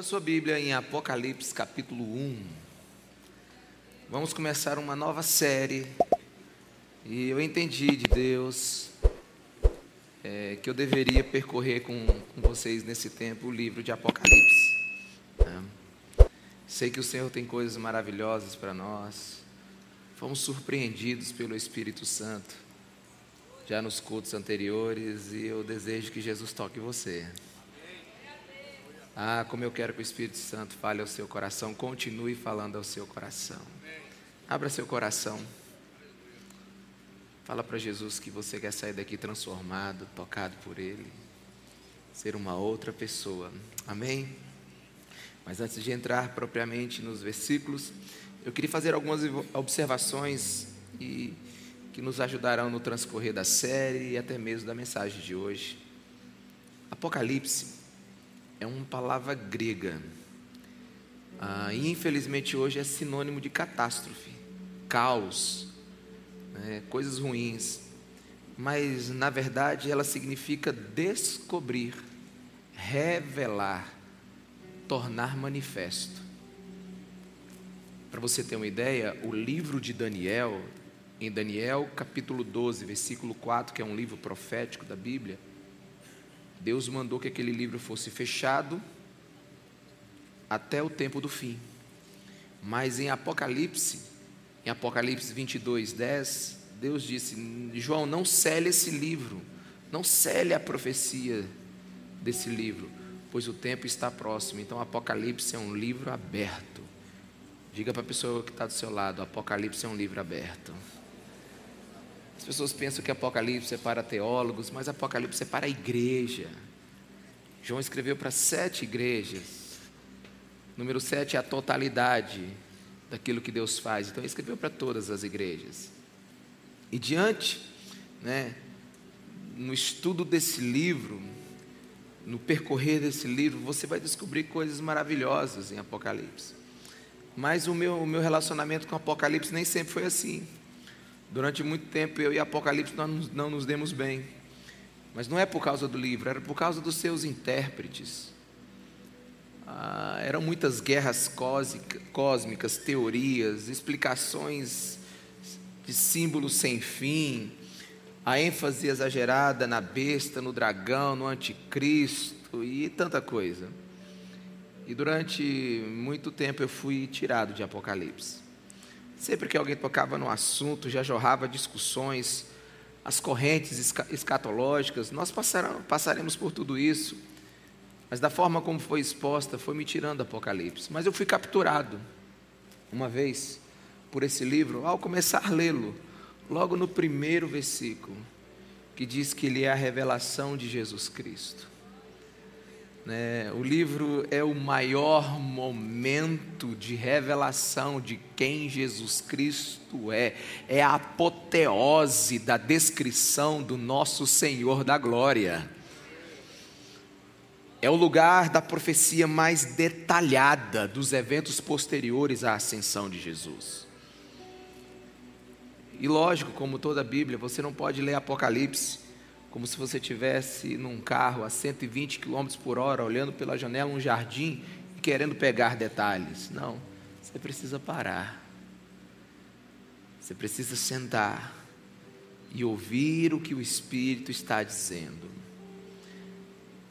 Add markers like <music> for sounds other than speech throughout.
Abra sua Bíblia em Apocalipse capítulo 1. Vamos começar uma nova série. E eu entendi de Deus é, que eu deveria percorrer com, com, vocês nesse tempo o livro de Apocalipse. Né? Sei que o Senhor tem coisas maravilhosas para nós. Fomos surpreendidos pelo Espírito Santo já nos cultos anteriores e eu desejo que Jesus toque você. Ah, como eu quero que o Espírito Santo fale ao seu coração, continue falando ao seu coração. Abra seu coração. Fala para Jesus que você quer sair daqui transformado, tocado por Ele, ser uma outra pessoa. Amém? Mas antes de entrar propriamente nos versículos, eu queria fazer algumas observações e que nos ajudarão no transcorrer da série e até mesmo da mensagem de hoje. Apocalipse é uma palavra grega. Ah, e infelizmente hoje é sinônimo de catástrofe, caos, né, coisas ruins. Mas na verdade ela significa descobrir, revelar, tornar manifesto. Para você ter uma ideia, o livro de Daniel, em Daniel capítulo 12, versículo 4, que é um livro profético da Bíblia, Deus mandou que aquele livro fosse fechado até o tempo do fim. Mas em Apocalipse, em Apocalipse 22, 10, Deus disse: João, não cele esse livro, não cele a profecia desse livro, pois o tempo está próximo. Então, Apocalipse é um livro aberto. Diga para a pessoa que está do seu lado: Apocalipse é um livro aberto. As pessoas pensam que Apocalipse é para teólogos, mas Apocalipse é para a igreja. João escreveu para sete igrejas. Número sete é a totalidade daquilo que Deus faz. Então, ele escreveu para todas as igrejas. E diante, né, no estudo desse livro, no percorrer desse livro, você vai descobrir coisas maravilhosas em Apocalipse. Mas o meu, o meu relacionamento com Apocalipse nem sempre foi assim. Durante muito tempo eu e Apocalipse nós não nos demos bem. Mas não é por causa do livro, era por causa dos seus intérpretes. Ah, eram muitas guerras cósmicas, teorias, explicações de símbolos sem fim, a ênfase exagerada na besta, no dragão, no anticristo e tanta coisa. E durante muito tempo eu fui tirado de Apocalipse. Sempre que alguém tocava no assunto, já jorrava discussões, as correntes escatológicas, nós passaremos por tudo isso. Mas da forma como foi exposta, foi me tirando Apocalipse. Mas eu fui capturado uma vez por esse livro, ao começar a lê-lo, logo no primeiro versículo, que diz que ele é a revelação de Jesus Cristo. Né? O livro é o maior momento de revelação de quem Jesus Cristo é, é a apoteose da descrição do nosso Senhor da glória. É o lugar da profecia mais detalhada dos eventos posteriores à ascensão de Jesus. E lógico, como toda a Bíblia, você não pode ler Apocalipse como se você tivesse num carro a 120 km por hora, olhando pela janela um jardim e querendo pegar detalhes. Não, você precisa parar. Você precisa sentar e ouvir o que o Espírito está dizendo.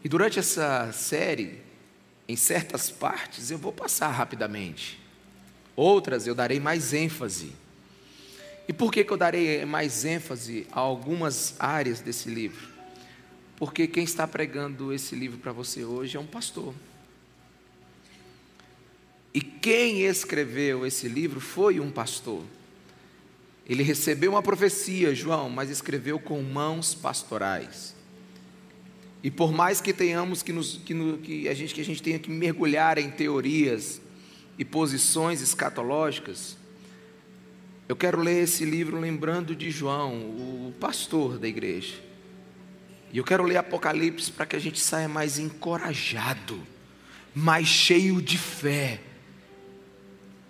E durante essa série, em certas partes eu vou passar rapidamente, outras eu darei mais ênfase. E por que, que eu darei mais ênfase a algumas áreas desse livro? Porque quem está pregando esse livro para você hoje é um pastor. E quem escreveu esse livro foi um pastor. Ele recebeu uma profecia, João, mas escreveu com mãos pastorais. E por mais que tenhamos que, nos, que, no, que, a gente, que a gente tenha que mergulhar em teorias e posições escatológicas, eu quero ler esse livro lembrando de João, o pastor da igreja. E eu quero ler Apocalipse para que a gente saia mais encorajado, mais cheio de fé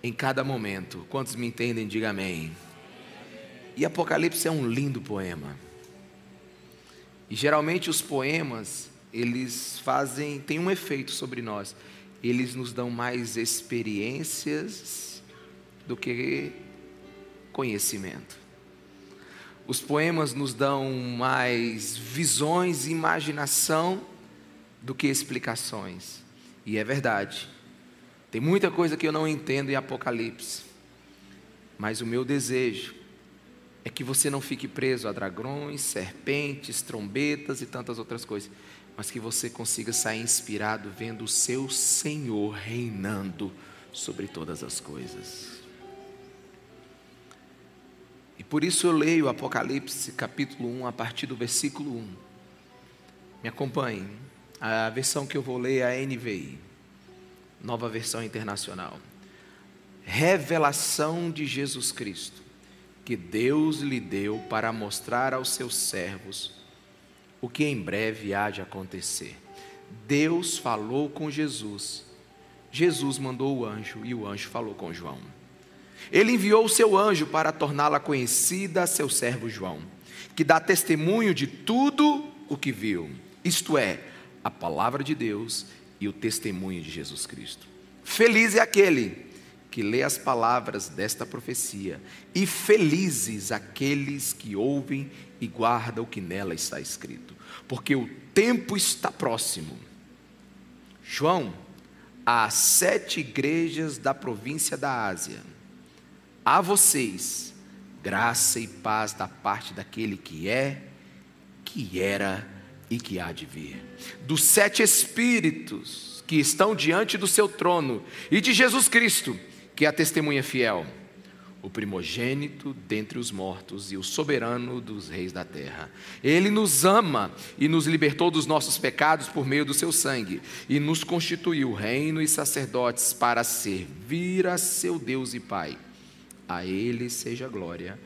em cada momento. Quantos me entendem, diga amém. E Apocalipse é um lindo poema. E geralmente os poemas, eles fazem, tem um efeito sobre nós. eles nos dão mais experiências do que conhecimento. Os poemas nos dão mais visões e imaginação do que explicações. E é verdade. Tem muita coisa que eu não entendo em Apocalipse. Mas o meu desejo é que você não fique preso a dragões, serpentes, trombetas e tantas outras coisas, mas que você consiga sair inspirado vendo o seu Senhor reinando sobre todas as coisas. E por isso eu leio Apocalipse capítulo 1 a partir do versículo 1. Me acompanhe. A versão que eu vou ler é a NVI, nova versão internacional. Revelação de Jesus Cristo que Deus lhe deu para mostrar aos seus servos o que em breve há de acontecer. Deus falou com Jesus. Jesus mandou o anjo e o anjo falou com João. Ele enviou o seu anjo para torná-la conhecida a seu servo João, que dá testemunho de tudo o que viu, isto é, a palavra de Deus e o testemunho de Jesus Cristo. Feliz é aquele que lê as palavras desta profecia, e felizes aqueles que ouvem e guardam o que nela está escrito, porque o tempo está próximo. João, às sete igrejas da província da Ásia, a vocês, graça e paz da parte daquele que é, que era e que há de vir, dos sete espíritos que estão diante do seu trono e de Jesus Cristo que é a testemunha fiel, o primogênito dentre os mortos e o soberano dos reis da terra. Ele nos ama e nos libertou dos nossos pecados por meio do seu sangue e nos constituiu reino e sacerdotes para servir a seu Deus e Pai. A ele seja glória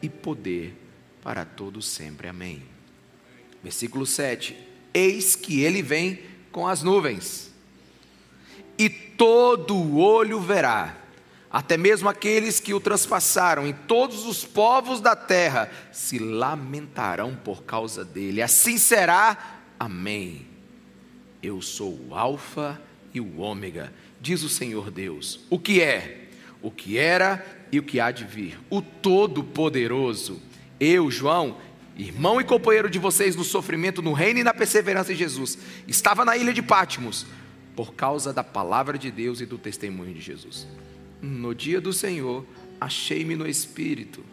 e poder para todos sempre. Amém. Versículo 7. Eis que ele vem com as nuvens. E todo olho verá até mesmo aqueles que o transpassaram, em todos os povos da terra se lamentarão por causa dele. Assim será. Amém. Eu sou o Alfa e o Ômega, diz o Senhor Deus. O que é, o que era e o que há de vir. O Todo-Poderoso. Eu, João, irmão e companheiro de vocês no sofrimento, no reino e na perseverança de Jesus, estava na ilha de Pátimos por causa da palavra de Deus e do testemunho de Jesus. No dia do Senhor, achei-me no espírito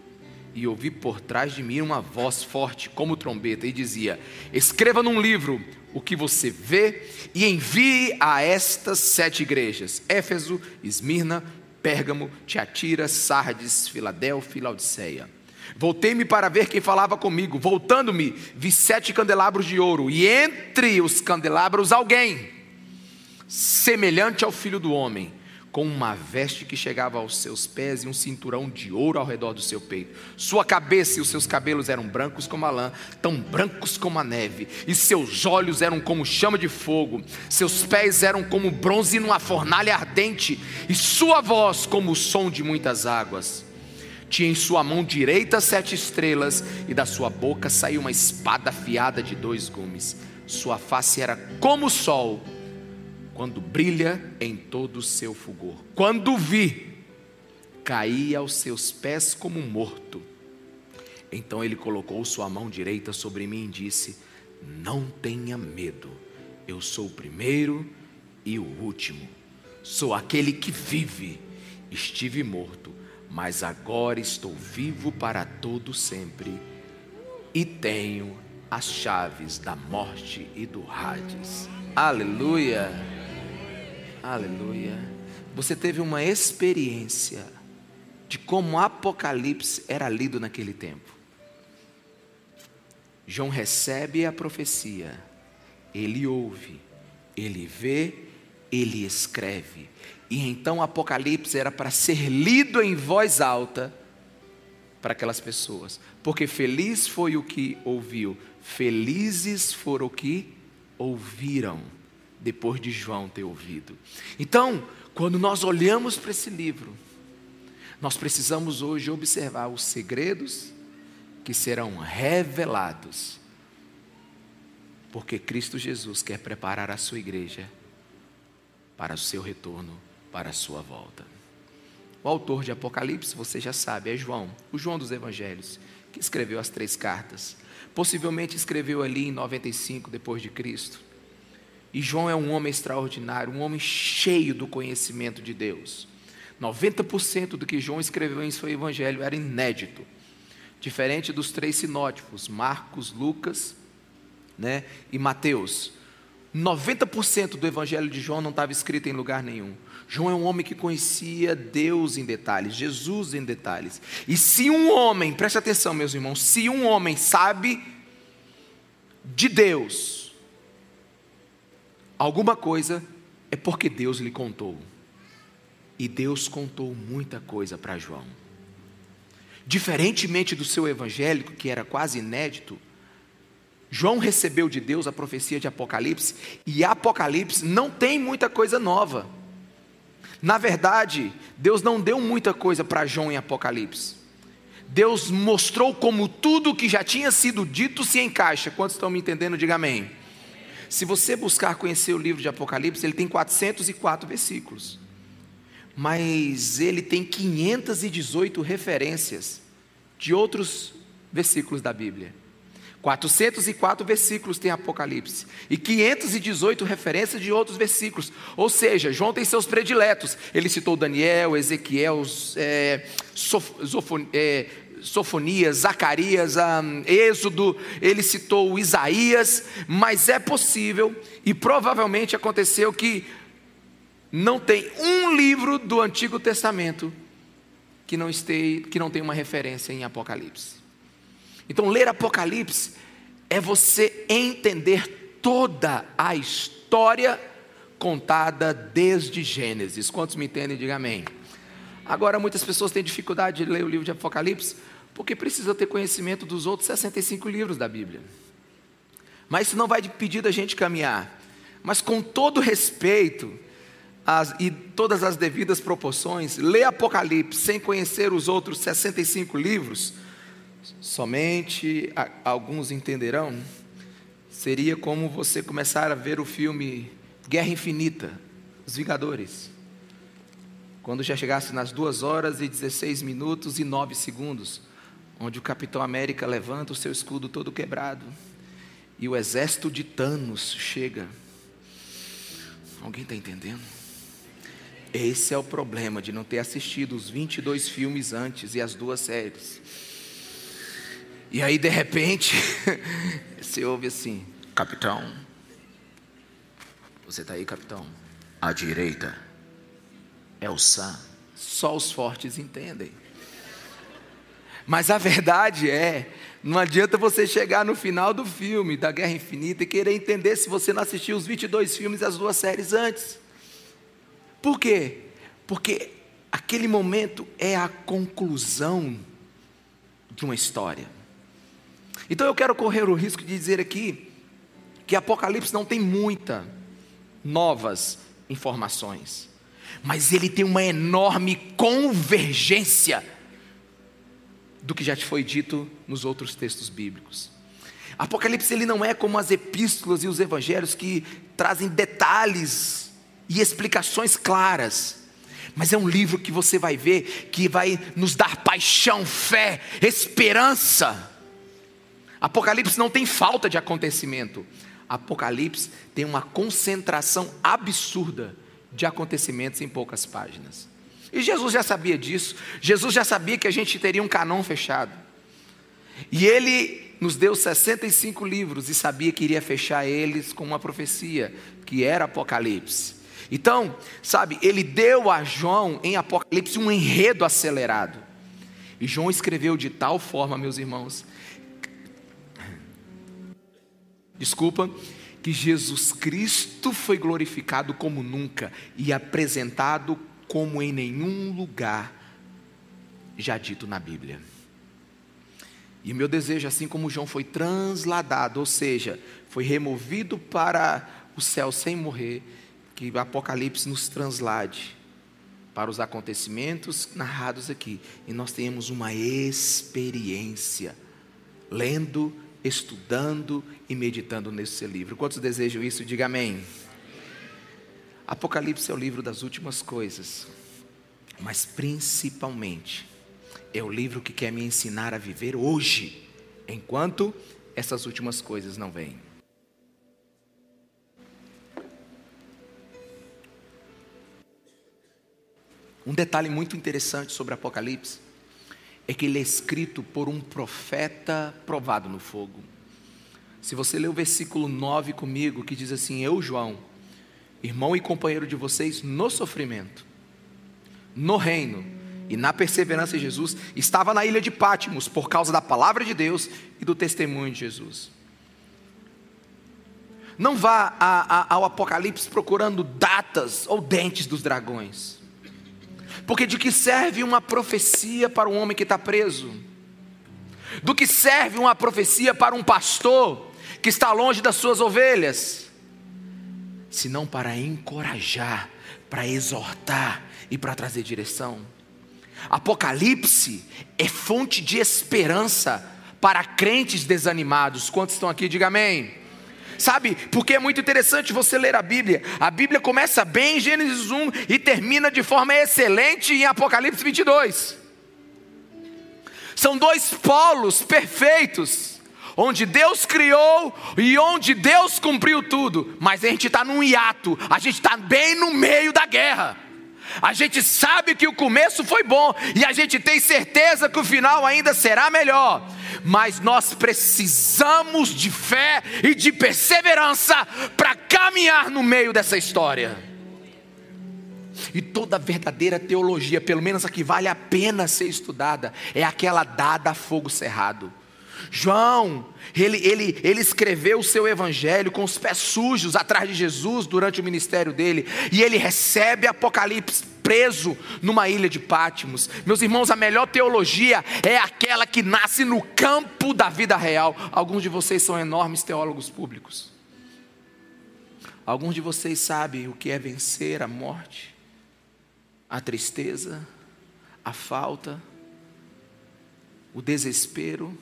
e ouvi por trás de mim uma voz forte, como trombeta, e dizia: Escreva num livro o que você vê e envie a estas sete igrejas: Éfeso, Esmirna, Pérgamo, Tiatira, Sardes, Filadélfia e Laodiceia. Voltei-me para ver quem falava comigo. Voltando-me, vi sete candelabros de ouro, e entre os candelabros alguém, semelhante ao filho do homem com uma veste que chegava aos seus pés e um cinturão de ouro ao redor do seu peito. Sua cabeça e os seus cabelos eram brancos como a lã, tão brancos como a neve, e seus olhos eram como chama de fogo, seus pés eram como bronze numa fornalha ardente, e sua voz como o som de muitas águas. Tinha em sua mão direita sete estrelas, e da sua boca saiu uma espada afiada de dois gumes. Sua face era como o sol quando brilha em todo o seu fulgor. Quando vi, caí aos seus pés como morto. Então ele colocou sua mão direita sobre mim e disse: Não tenha medo, eu sou o primeiro e o último, sou aquele que vive. Estive morto, mas agora estou vivo para todo sempre e tenho as chaves da morte e do Hades. Aleluia! Aleluia. Você teve uma experiência de como Apocalipse era lido naquele tempo. João recebe a profecia, ele ouve, ele vê, ele escreve. E então Apocalipse era para ser lido em voz alta para aquelas pessoas, porque feliz foi o que ouviu, felizes foram o que ouviram depois de João ter ouvido. Então, quando nós olhamos para esse livro, nós precisamos hoje observar os segredos que serão revelados, porque Cristo Jesus quer preparar a sua igreja para o seu retorno, para a sua volta. O autor de Apocalipse, você já sabe, é João, o João dos Evangelhos, que escreveu as três cartas. Possivelmente escreveu ali em 95 depois de Cristo. E João é um homem extraordinário, um homem cheio do conhecimento de Deus. 90% do que João escreveu em seu evangelho era inédito. Diferente dos três sinótipos, Marcos, Lucas né, e Mateus. 90% do evangelho de João não estava escrito em lugar nenhum. João é um homem que conhecia Deus em detalhes, Jesus em detalhes. E se um homem, preste atenção, meus irmãos, se um homem sabe de Deus alguma coisa, é porque Deus lhe contou. E Deus contou muita coisa para João. Diferentemente do seu evangélico, que era quase inédito, João recebeu de Deus a profecia de Apocalipse, e Apocalipse não tem muita coisa nova. Na verdade, Deus não deu muita coisa para João em Apocalipse. Deus mostrou como tudo que já tinha sido dito se encaixa. Quantos estão me entendendo? Diga amém. Se você buscar conhecer o livro de Apocalipse, ele tem 404 versículos. Mas ele tem 518 referências de outros versículos da Bíblia. 404 versículos tem Apocalipse e 518 referências de outros versículos. Ou seja, João tem seus prediletos. Ele citou Daniel, Ezequiel, é, Sof, Zofon, é, Sofonias, Zacarias, um, Êxodo, ele citou Isaías, mas é possível e provavelmente aconteceu que não tem um livro do Antigo Testamento que não, esteja, que não tem uma referência em Apocalipse. Então, ler Apocalipse é você entender toda a história contada desde Gênesis. Quantos me entendem? Diga amém. Agora, muitas pessoas têm dificuldade de ler o livro de Apocalipse porque precisa ter conhecimento dos outros 65 livros da Bíblia. Mas isso não vai impedir da gente caminhar. Mas com todo respeito as, e todas as devidas proporções, ler Apocalipse sem conhecer os outros 65 livros somente alguns entenderão, seria como você começar a ver o filme Guerra Infinita, Os Vingadores. Quando já chegasse nas duas horas e 16 minutos e 9 segundos, onde o Capitão América levanta o seu escudo todo quebrado e o exército de Thanos chega. Alguém está entendendo? Esse é o problema de não ter assistido os 22 filmes antes e as duas séries. E aí, de repente, <laughs> você ouve assim: Capitão, você está aí, capitão? À direita é o Sam. Só os fortes entendem. Mas a verdade é, não adianta você chegar no final do filme da Guerra Infinita e querer entender se você não assistiu os 22 filmes e as duas séries antes. Por quê? Porque aquele momento é a conclusão de uma história. Então eu quero correr o risco de dizer aqui que Apocalipse não tem muita novas informações, mas ele tem uma enorme convergência do que já te foi dito nos outros textos bíblicos. Apocalipse ele não é como as epístolas e os evangelhos que trazem detalhes e explicações claras. Mas é um livro que você vai ver que vai nos dar paixão, fé, esperança Apocalipse não tem falta de acontecimento. Apocalipse tem uma concentração absurda de acontecimentos em poucas páginas. E Jesus já sabia disso. Jesus já sabia que a gente teria um canon fechado. E ele nos deu 65 livros e sabia que iria fechar eles com uma profecia, que era Apocalipse. Então, sabe, ele deu a João em Apocalipse um enredo acelerado. E João escreveu de tal forma, meus irmãos, desculpa, que Jesus Cristo foi glorificado como nunca e apresentado como em nenhum lugar já dito na Bíblia. E o meu desejo, assim como João foi transladado, ou seja, foi removido para o céu sem morrer, que o Apocalipse nos translade para os acontecimentos narrados aqui e nós tenhamos uma experiência lendo estudando e meditando nesse livro. Quantos desejam isso? Diga amém. Apocalipse é o livro das últimas coisas, mas principalmente é o livro que quer me ensinar a viver hoje, enquanto essas últimas coisas não vêm. Um detalhe muito interessante sobre Apocalipse é que ele é escrito por um profeta provado no fogo. Se você ler o versículo 9 comigo, que diz assim: Eu, João, irmão e companheiro de vocês no sofrimento, no reino e na perseverança de Jesus, estava na ilha de Pátimos por causa da palavra de Deus e do testemunho de Jesus. Não vá a, a, ao Apocalipse procurando datas ou dentes dos dragões. Porque de que serve uma profecia para um homem que está preso? Do que serve uma profecia para um pastor que está longe das suas ovelhas, senão para encorajar, para exortar e para trazer direção. Apocalipse é fonte de esperança para crentes desanimados. Quantos estão aqui? Diga amém. Sabe, porque é muito interessante você ler a Bíblia. A Bíblia começa bem em Gênesis 1 e termina de forma excelente em Apocalipse 22. São dois polos perfeitos onde Deus criou e onde Deus cumpriu tudo, mas a gente está num hiato, a gente está bem no meio da guerra. A gente sabe que o começo foi bom e a gente tem certeza que o final ainda será melhor, mas nós precisamos de fé e de perseverança para caminhar no meio dessa história. E toda verdadeira teologia, pelo menos a que vale a pena ser estudada, é aquela dada a fogo cerrado. João, ele, ele, ele escreveu o seu evangelho com os pés sujos atrás de Jesus durante o ministério dele, e ele recebe Apocalipse preso numa ilha de Pátimos. Meus irmãos, a melhor teologia é aquela que nasce no campo da vida real. Alguns de vocês são enormes teólogos públicos. Alguns de vocês sabem o que é vencer a morte, a tristeza, a falta, o desespero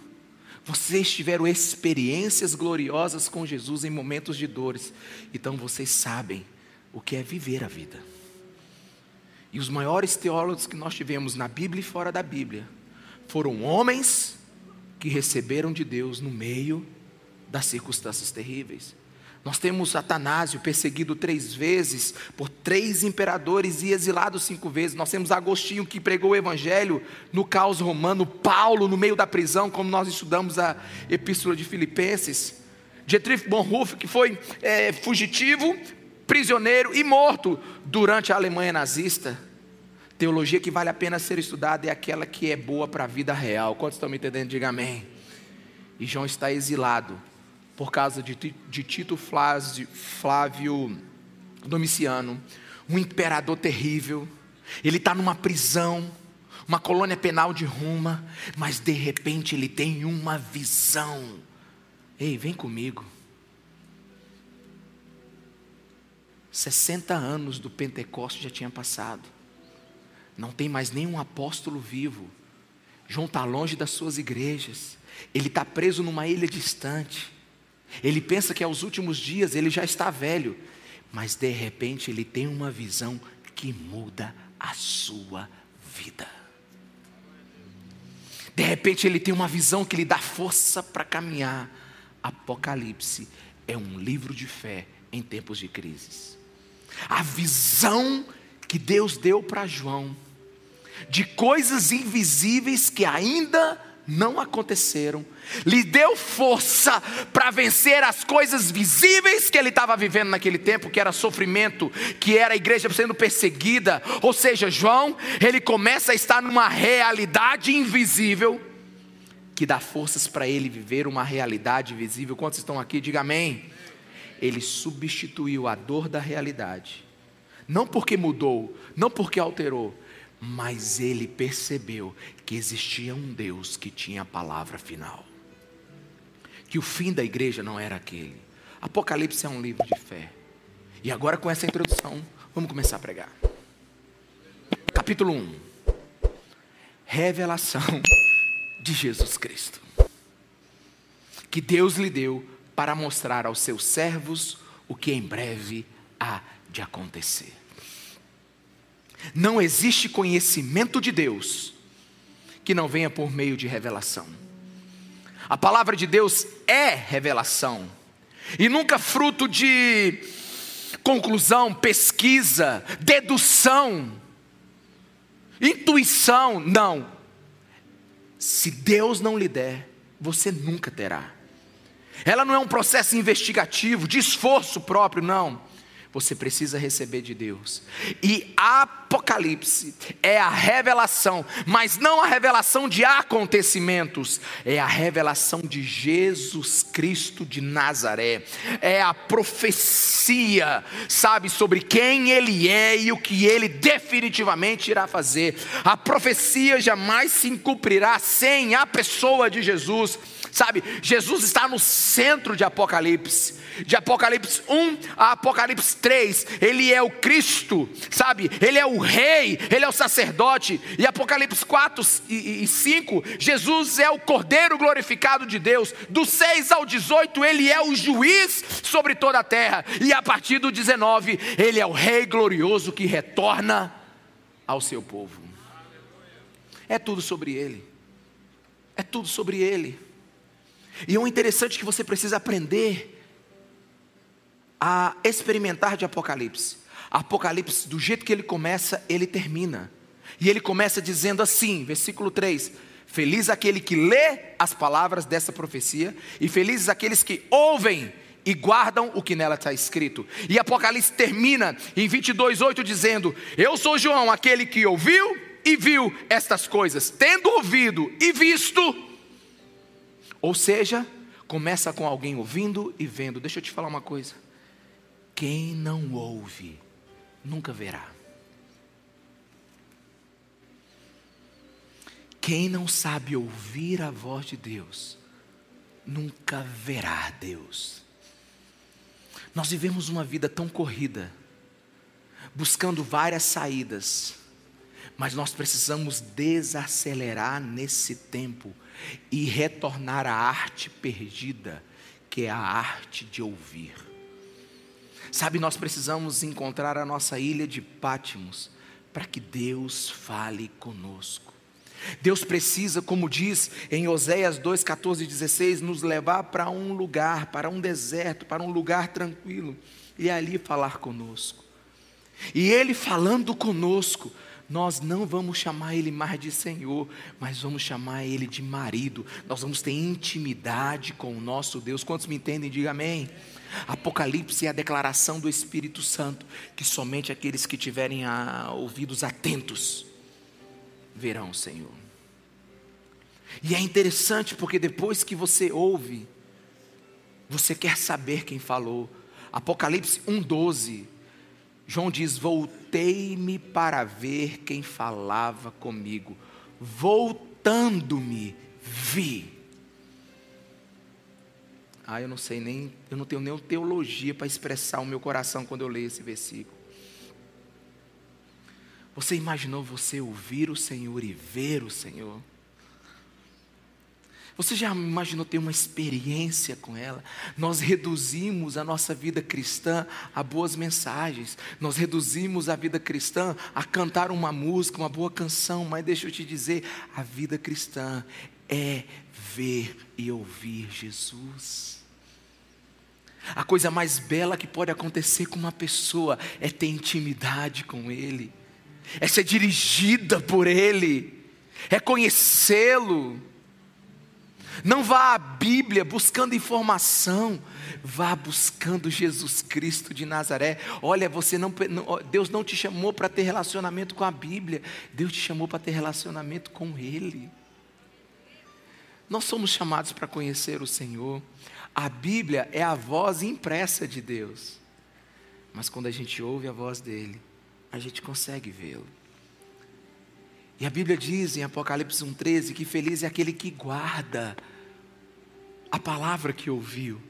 vocês tiveram experiências gloriosas com Jesus em momentos de dores, então vocês sabem o que é viver a vida. E os maiores teólogos que nós tivemos na Bíblia e fora da Bíblia foram homens que receberam de Deus no meio das circunstâncias terríveis. Nós temos Atanásio perseguido três vezes por três imperadores e exilado cinco vezes. Nós temos Agostinho que pregou o evangelho no caos romano, Paulo no meio da prisão, como nós estudamos a epístola de Filipenses. Dietrich Bonhoeffer que foi é, fugitivo, prisioneiro e morto durante a Alemanha nazista. Teologia que vale a pena ser estudada é aquela que é boa para a vida real. Quantos estão me entendendo? Diga amém. E João está exilado por causa de, de Tito Flávio, Flávio Domiciano, um imperador terrível. Ele está numa prisão, uma colônia penal de Roma, mas de repente ele tem uma visão. Ei, vem comigo. 60 anos do Pentecoste já tinha passado. Não tem mais nenhum apóstolo vivo. João está longe das suas igrejas. Ele está preso numa ilha distante. Ele pensa que aos últimos dias ele já está velho, mas de repente ele tem uma visão que muda a sua vida. De repente ele tem uma visão que lhe dá força para caminhar. Apocalipse é um livro de fé em tempos de crises. A visão que Deus deu para João de coisas invisíveis que ainda não aconteceram, lhe deu força para vencer as coisas visíveis que ele estava vivendo naquele tempo, que era sofrimento, que era a igreja sendo perseguida. Ou seja, João, ele começa a estar numa realidade invisível que dá forças para ele viver uma realidade visível. Quantos estão aqui? Diga amém. Ele substituiu a dor da realidade, não porque mudou, não porque alterou, mas ele percebeu que existia um Deus que tinha a palavra final. Que o fim da igreja não era aquele. Apocalipse é um livro de fé. E agora, com essa introdução, vamos começar a pregar. Capítulo 1: Revelação de Jesus Cristo. Que Deus lhe deu para mostrar aos seus servos o que em breve há de acontecer. Não existe conhecimento de Deus que não venha por meio de revelação. A palavra de Deus é revelação e nunca fruto de conclusão, pesquisa, dedução, intuição, não. Se Deus não lhe der, você nunca terá. Ela não é um processo investigativo, de esforço próprio, não você precisa receber de Deus. E Apocalipse é a revelação, mas não a revelação de acontecimentos, é a revelação de Jesus Cristo de Nazaré. É a profecia, sabe, sobre quem ele é e o que ele definitivamente irá fazer. A profecia jamais se cumprirá sem a pessoa de Jesus. Sabe, Jesus está no centro de Apocalipse. De Apocalipse 1 a Apocalipse 3, ele é o Cristo, sabe? Ele é o rei, ele é o sacerdote. E Apocalipse 4 e 5, Jesus é o Cordeiro glorificado de Deus. Do 6 ao 18, ele é o juiz sobre toda a terra. E a partir do 19, ele é o rei glorioso que retorna ao seu povo. É tudo sobre ele. É tudo sobre ele. E o interessante é que você precisa aprender a experimentar de Apocalipse. Apocalipse, do jeito que ele começa, ele termina. E ele começa dizendo assim, versículo 3: Feliz aquele que lê as palavras dessa profecia, e felizes aqueles que ouvem e guardam o que nela está escrito. E Apocalipse termina em 22:8 dizendo: Eu sou João, aquele que ouviu e viu estas coisas, tendo ouvido e visto ou seja, começa com alguém ouvindo e vendo. Deixa eu te falar uma coisa. Quem não ouve, nunca verá. Quem não sabe ouvir a voz de Deus, nunca verá Deus. Nós vivemos uma vida tão corrida, buscando várias saídas, mas nós precisamos desacelerar nesse tempo e retornar à arte perdida, que é a arte de ouvir. Sabe, nós precisamos encontrar a nossa ilha de Pátimos para que Deus fale conosco. Deus precisa, como diz em Oséias 2, 14 e 16, nos levar para um lugar, para um deserto, para um lugar tranquilo e ali falar conosco. E Ele falando conosco, nós não vamos chamar Ele mais de Senhor, mas vamos chamar Ele de marido. Nós vamos ter intimidade com o nosso Deus. Quantos me entendem? Diga amém. Apocalipse é a declaração do Espírito Santo, que somente aqueles que tiverem a, ouvidos atentos verão o Senhor. E é interessante porque depois que você ouve, você quer saber quem falou. Apocalipse 1,12 João diz: Voltei-me para ver quem falava comigo. Voltando-me, vi. Ah, eu não sei nem, eu não tenho nem teologia para expressar o meu coração quando eu leio esse versículo. Você imaginou você ouvir o Senhor e ver o Senhor? Você já imaginou ter uma experiência com ela? Nós reduzimos a nossa vida cristã a boas mensagens, nós reduzimos a vida cristã a cantar uma música, uma boa canção, mas deixa eu te dizer: a vida cristã é ver e ouvir Jesus. A coisa mais bela que pode acontecer com uma pessoa é ter intimidade com Ele, é ser dirigida por Ele, é conhecê-lo. Não vá à Bíblia buscando informação, vá buscando Jesus Cristo de Nazaré. Olha, você não, Deus não te chamou para ter relacionamento com a Bíblia, Deus te chamou para ter relacionamento com Ele. Nós somos chamados para conhecer o Senhor. A Bíblia é a voz impressa de Deus. Mas quando a gente ouve a voz dele, a gente consegue vê-lo. E a Bíblia diz em Apocalipse 1,13 que feliz é aquele que guarda a palavra que ouviu.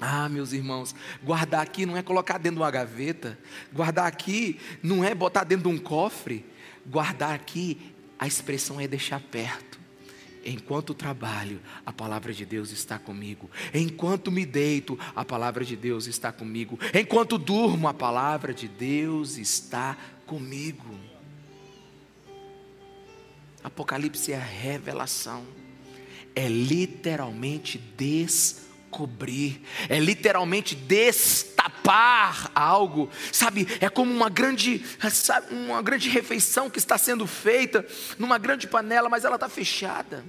Ah, meus irmãos, guardar aqui não é colocar dentro de uma gaveta, guardar aqui não é botar dentro de um cofre, guardar aqui, a expressão é deixar perto. Enquanto trabalho, a palavra de Deus está comigo. Enquanto me deito, a palavra de Deus está comigo. Enquanto durmo, a palavra de Deus está comigo. Apocalipse é a revelação, é literalmente descobrir, é literalmente destapar algo, sabe? É como uma grande, sabe, uma grande refeição que está sendo feita numa grande panela, mas ela está fechada.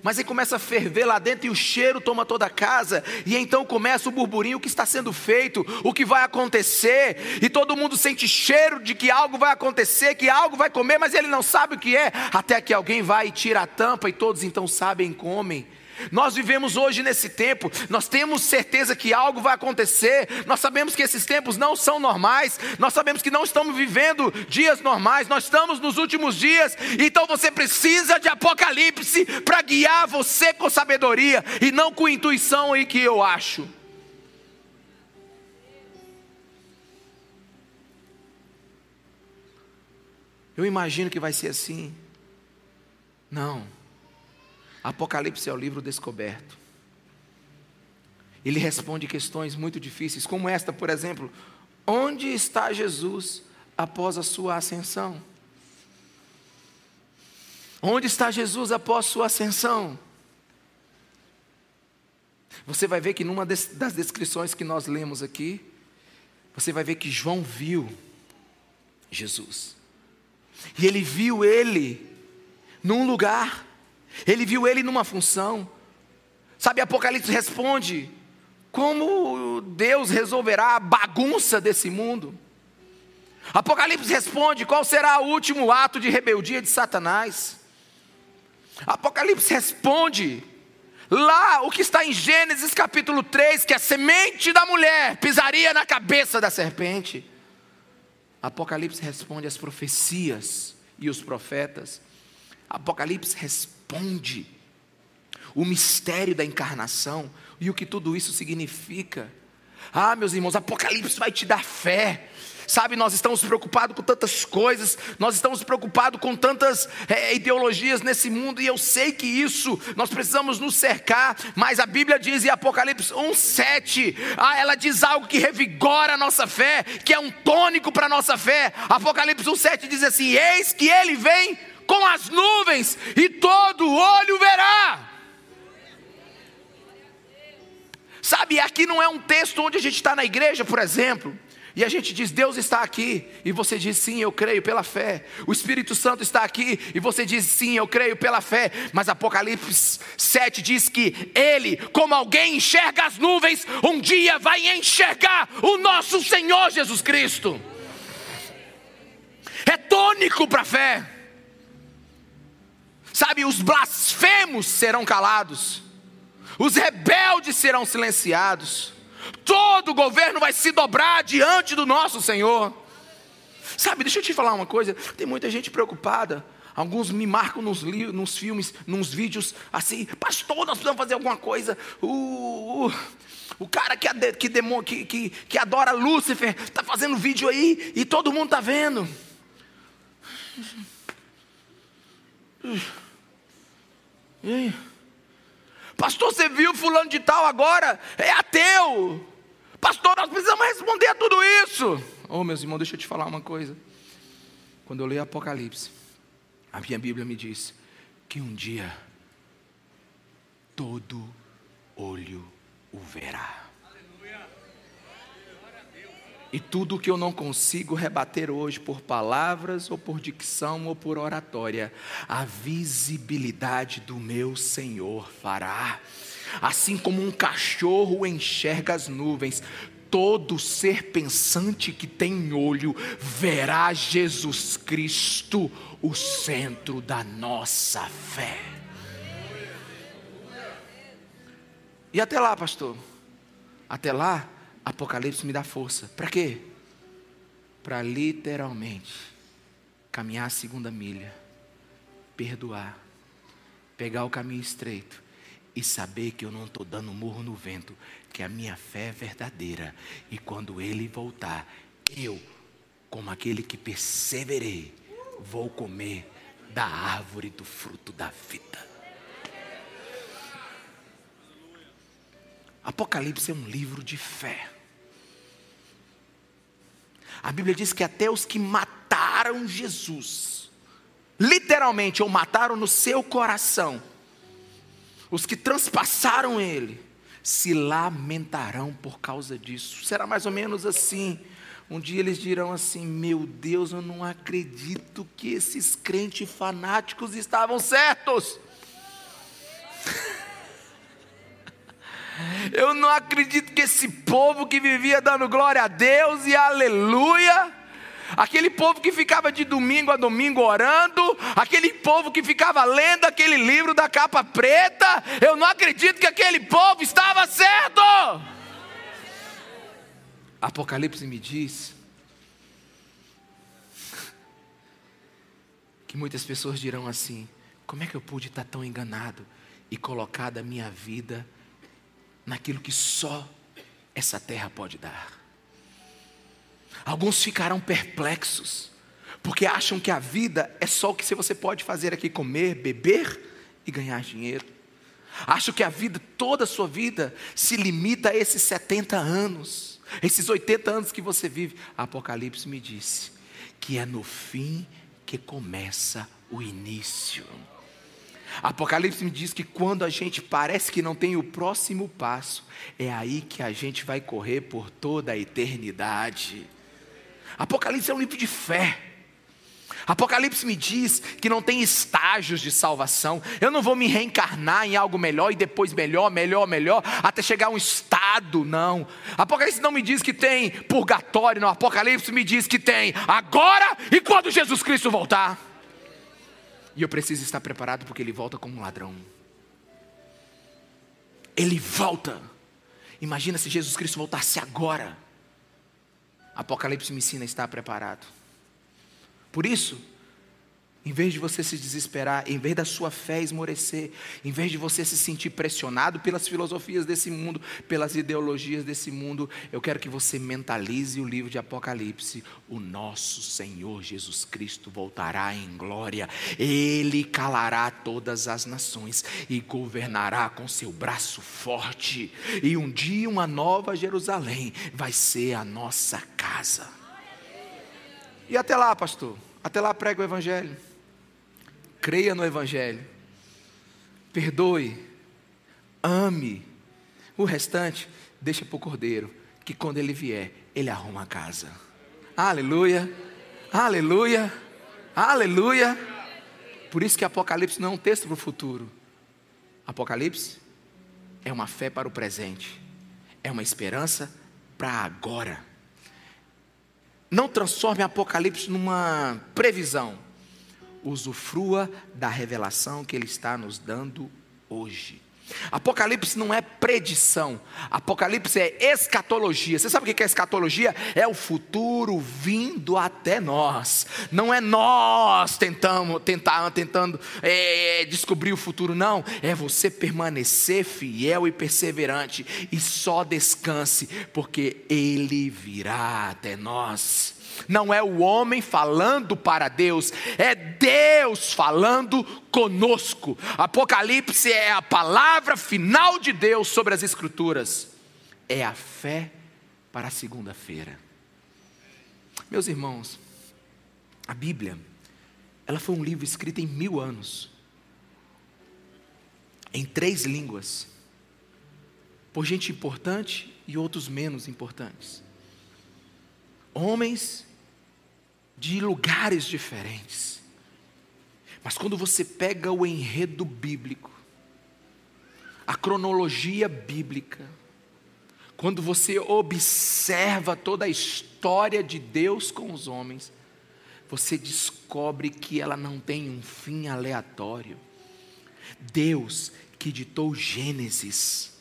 Mas aí começa a ferver lá dentro e o cheiro toma toda a casa, e então começa o burburinho, o que está sendo feito, o que vai acontecer, e todo mundo sente cheiro de que algo vai acontecer, que algo vai comer, mas ele não sabe o que é, até que alguém vai e tira a tampa, e todos então sabem e comem. Nós vivemos hoje nesse tempo, nós temos certeza que algo vai acontecer, nós sabemos que esses tempos não são normais, nós sabemos que não estamos vivendo dias normais, nós estamos nos últimos dias, então você precisa de Apocalipse para guiar você com sabedoria e não com intuição aí que eu acho. Eu imagino que vai ser assim. Não. Apocalipse é o livro descoberto. Ele responde questões muito difíceis, como esta, por exemplo: onde está Jesus após a sua ascensão? Onde está Jesus após sua ascensão? Você vai ver que numa das descrições que nós lemos aqui, você vai ver que João viu Jesus. E ele viu ele num lugar ele viu ele numa função. Sabe, Apocalipse responde: como Deus resolverá a bagunça desse mundo? Apocalipse responde: qual será o último ato de rebeldia de Satanás? Apocalipse responde: lá o que está em Gênesis capítulo 3, que a semente da mulher pisaria na cabeça da serpente. Apocalipse responde às profecias e os profetas. Apocalipse responde responde o mistério da encarnação e o que tudo isso significa. Ah, meus irmãos, Apocalipse vai te dar fé. Sabe, nós estamos preocupados com tantas coisas, nós estamos preocupados com tantas é, ideologias nesse mundo, e eu sei que isso nós precisamos nos cercar, mas a Bíblia diz em Apocalipse 1,7, ah, ela diz algo que revigora a nossa fé, que é um tônico para a nossa fé. Apocalipse 1,7 diz assim: Eis que ele vem com as nuvens, e todo olho verá. Sabe, aqui não é um texto onde a gente está na igreja, por exemplo, e a gente diz, Deus está aqui, e você diz, sim, eu creio pela fé. O Espírito Santo está aqui, e você diz, sim, eu creio pela fé. Mas Apocalipse 7 diz que Ele, como alguém enxerga as nuvens, um dia vai enxergar o nosso Senhor Jesus Cristo. É tônico para a fé. Sabe, os blasfemos serão calados, os rebeldes serão silenciados, todo o governo vai se dobrar diante do nosso Senhor. Sabe, deixa eu te falar uma coisa: tem muita gente preocupada. Alguns me marcam nos, nos filmes, nos vídeos, assim, pastor, nós precisamos fazer alguma coisa. Uh, uh, o cara que, que, que, que, que adora Lúcifer está fazendo vídeo aí e todo mundo está vendo. Uh. E aí? Pastor, você viu fulano de tal agora? É ateu. Pastor, nós precisamos responder a tudo isso. Oh, meus irmãos, deixa eu te falar uma coisa. Quando eu leio Apocalipse, a minha Bíblia me diz que um dia todo olho o verá. E tudo que eu não consigo rebater hoje por palavras, ou por dicção, ou por oratória, a visibilidade do meu Senhor fará. Assim como um cachorro enxerga as nuvens, todo ser pensante que tem olho verá Jesus Cristo, o centro da nossa fé. E até lá, pastor? Até lá, Apocalipse me dá força. Para quê? Para literalmente caminhar a segunda milha, perdoar, pegar o caminho estreito e saber que eu não estou dando murro no vento, que a minha fé é verdadeira e quando ele voltar, eu, como aquele que perseverei, vou comer da árvore do fruto da vida. Apocalipse é um livro de fé. A Bíblia diz que até os que mataram Jesus, literalmente, ou mataram no seu coração, os que transpassaram ele, se lamentarão por causa disso. Será mais ou menos assim. Um dia eles dirão assim: Meu Deus, eu não acredito que esses crentes fanáticos estavam certos. <laughs> Eu não acredito que esse povo que vivia dando glória a Deus e aleluia, aquele povo que ficava de domingo a domingo orando, aquele povo que ficava lendo aquele livro da capa preta, eu não acredito que aquele povo estava certo. Apocalipse me diz que muitas pessoas dirão assim: como é que eu pude estar tão enganado e colocado a minha vida naquilo que só essa terra pode dar? Alguns ficarão perplexos, porque acham que a vida é só o que você pode fazer aqui: comer, beber e ganhar dinheiro. Acham que a vida, toda a sua vida, se limita a esses 70 anos. Esses 80 anos que você vive, Apocalipse me disse que é no fim que começa o início. Apocalipse me diz que quando a gente parece que não tem o próximo passo, é aí que a gente vai correr por toda a eternidade. Apocalipse é um livro de fé. Apocalipse me diz que não tem estágios de salvação. Eu não vou me reencarnar em algo melhor e depois melhor, melhor, melhor, até chegar a um estado, não. Apocalipse não me diz que tem purgatório, não. Apocalipse me diz que tem agora e quando Jesus Cristo voltar. E eu preciso estar preparado porque ele volta como um ladrão. Ele volta. Imagina se Jesus Cristo voltasse agora. Apocalipse me ensina a estar preparado. Por isso, em vez de você se desesperar, em vez da sua fé esmorecer, em vez de você se sentir pressionado pelas filosofias desse mundo, pelas ideologias desse mundo, eu quero que você mentalize o livro de Apocalipse. O nosso Senhor Jesus Cristo voltará em glória, ele calará todas as nações e governará com seu braço forte. E um dia uma nova Jerusalém vai ser a nossa casa. E até lá, pastor, até lá prega o Evangelho. Creia no Evangelho. Perdoe. Ame. O restante, deixa para o Cordeiro, que quando ele vier, ele arruma a casa. Aleluia. Aleluia. Aleluia. Por isso que Apocalipse não é um texto para o futuro. Apocalipse é uma fé para o presente. É uma esperança para agora. Não transforme Apocalipse numa previsão. Usufrua da revelação que Ele está nos dando hoje. Apocalipse não é predição, Apocalipse é escatologia. Você sabe o que é escatologia? É o futuro vindo até nós. Não é nós tentamos, tentar, tentando é, descobrir o futuro, não. É você permanecer fiel e perseverante e só descanse, porque Ele virá até nós não é o homem falando para Deus, é Deus falando conosco. Apocalipse é a palavra final de Deus sobre as Escrituras, é a fé para a segunda-feira. Meus irmãos, a Bíblia, ela foi um livro escrito em mil anos, em três línguas, por gente importante e outros menos importantes. Homens de lugares diferentes. Mas quando você pega o enredo bíblico, a cronologia bíblica, quando você observa toda a história de Deus com os homens, você descobre que ela não tem um fim aleatório. Deus que ditou Gênesis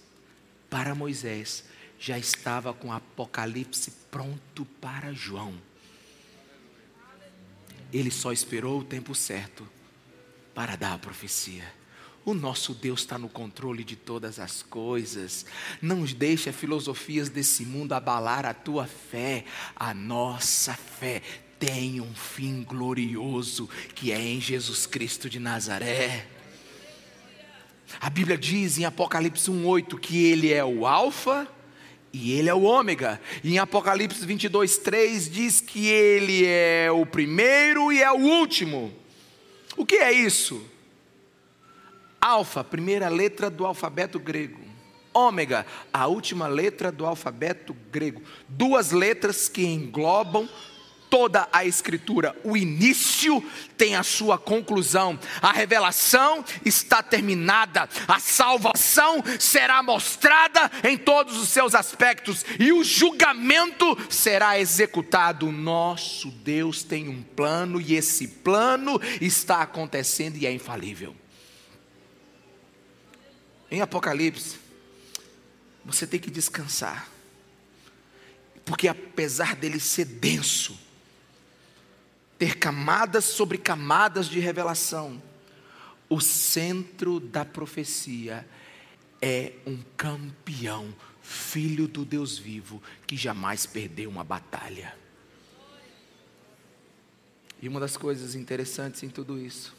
para Moisés já estava com Apocalipse pronto para João. Ele só esperou o tempo certo para dar a profecia. O nosso Deus está no controle de todas as coisas. Não deixe as filosofias desse mundo abalar a tua fé. A nossa fé tem um fim glorioso, que é em Jesus Cristo de Nazaré. A Bíblia diz em Apocalipse 1:8 que ele é o alfa e ele é o ômega. E em Apocalipse 22:3 diz que ele é o primeiro e é o último. O que é isso? Alfa, primeira letra do alfabeto grego. Ômega, a última letra do alfabeto grego. Duas letras que englobam toda a Escritura. O início tem a sua conclusão. A revelação está terminada. A salvação será mostrada em todos os seus aspectos. E o julgamento será executado. Nosso Deus tem um plano e esse plano está acontecendo e é infalível. Em Apocalipse, você tem que descansar. Porque apesar dele ser denso, ter camadas sobre camadas de revelação. O centro da profecia é um campeão, filho do Deus vivo, que jamais perdeu uma batalha. E uma das coisas interessantes em tudo isso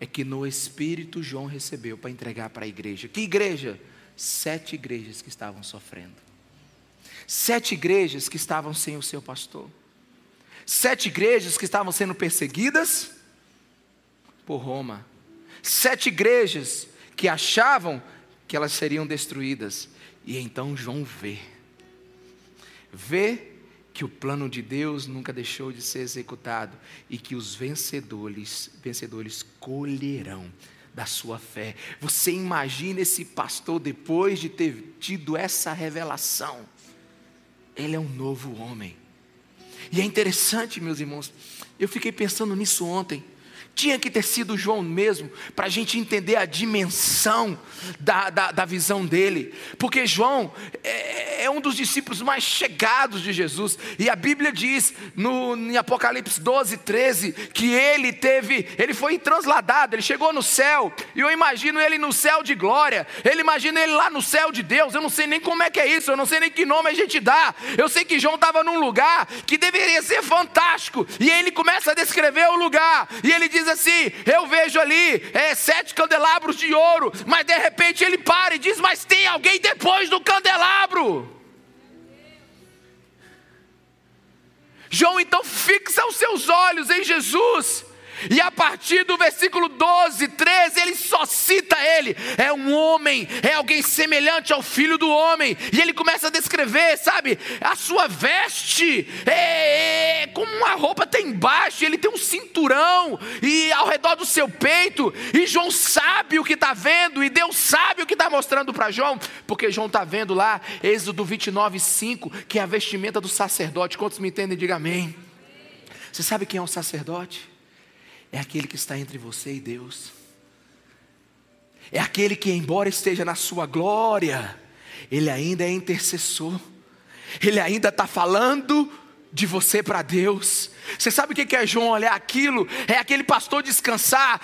é que no Espírito João recebeu para entregar para a igreja. Que igreja? Sete igrejas que estavam sofrendo. Sete igrejas que estavam sem o seu pastor sete igrejas que estavam sendo perseguidas por Roma, sete igrejas que achavam que elas seriam destruídas, e então João vê, vê que o plano de Deus nunca deixou de ser executado e que os vencedores, vencedores colherão da sua fé. Você imagina esse pastor depois de ter tido essa revelação? Ele é um novo homem. E é interessante, meus irmãos, eu fiquei pensando nisso ontem. Tinha que ter sido João mesmo, para a gente entender a dimensão da, da, da, visão dele, porque João é, é, um dos discípulos mais chegados de Jesus, e a Bíblia diz no, em Apocalipse 12, 13, que ele teve, ele foi transladado, ele chegou no céu, e eu imagino ele no céu de glória, ele imagina ele lá no céu de Deus, eu não sei nem como é que é isso, eu não sei nem que nome a gente dá, eu sei que João estava num lugar que deveria ser fantástico, e ele começa a descrever o lugar, e ele diz diz assim: Eu vejo ali é, sete candelabros de ouro, mas de repente ele para e diz: Mas tem alguém depois do candelabro. João então fixa os seus olhos em Jesus e a partir do versículo 12, 13, ele só cita ele. É um homem, é alguém semelhante ao filho do homem. E ele começa a descrever, sabe? A sua veste é, é como uma roupa tem embaixo. Ele tem um cinturão e ao redor do seu peito. E João sabe o que está vendo. E Deus sabe o que está mostrando para João. Porque João está vendo lá, Êxodo 29, 5, que é a vestimenta do sacerdote. Quantos me entendem? Diga amém. Você sabe quem é o sacerdote? é aquele que está entre você e Deus. É aquele que, embora esteja na sua glória, ele ainda é intercessor, ele ainda está falando de você para Deus. Você sabe o que é João olhar aquilo? É aquele pastor descansar,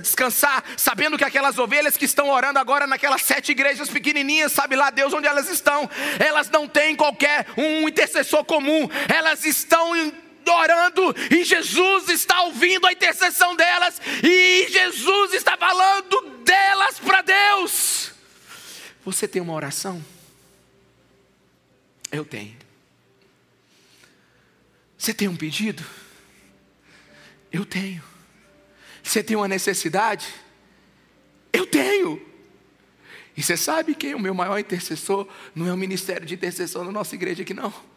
descansar, sabendo que aquelas ovelhas que estão orando agora naquelas sete igrejas pequenininhas, sabe lá Deus onde elas estão? Elas não têm qualquer um intercessor comum, elas estão orando e Jesus está ouvindo a intercessão delas e Jesus está falando delas para Deus. Você tem uma oração? Eu tenho. Você tem um pedido? Eu tenho. Você tem uma necessidade? Eu tenho. E você sabe quem é o meu maior intercessor? Não é o ministério de intercessão da nossa igreja aqui, não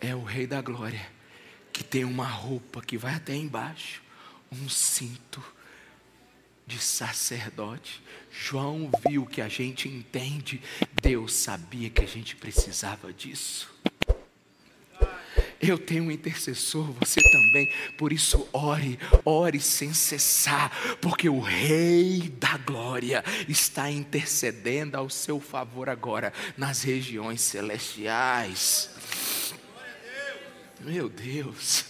é o Rei da Glória, que tem uma roupa que vai até embaixo, um cinto de sacerdote. João viu que a gente entende, Deus sabia que a gente precisava disso. Eu tenho um intercessor, você também. Por isso, ore, ore sem cessar, porque o Rei da Glória está intercedendo ao seu favor agora nas regiões celestiais. Meu Deus.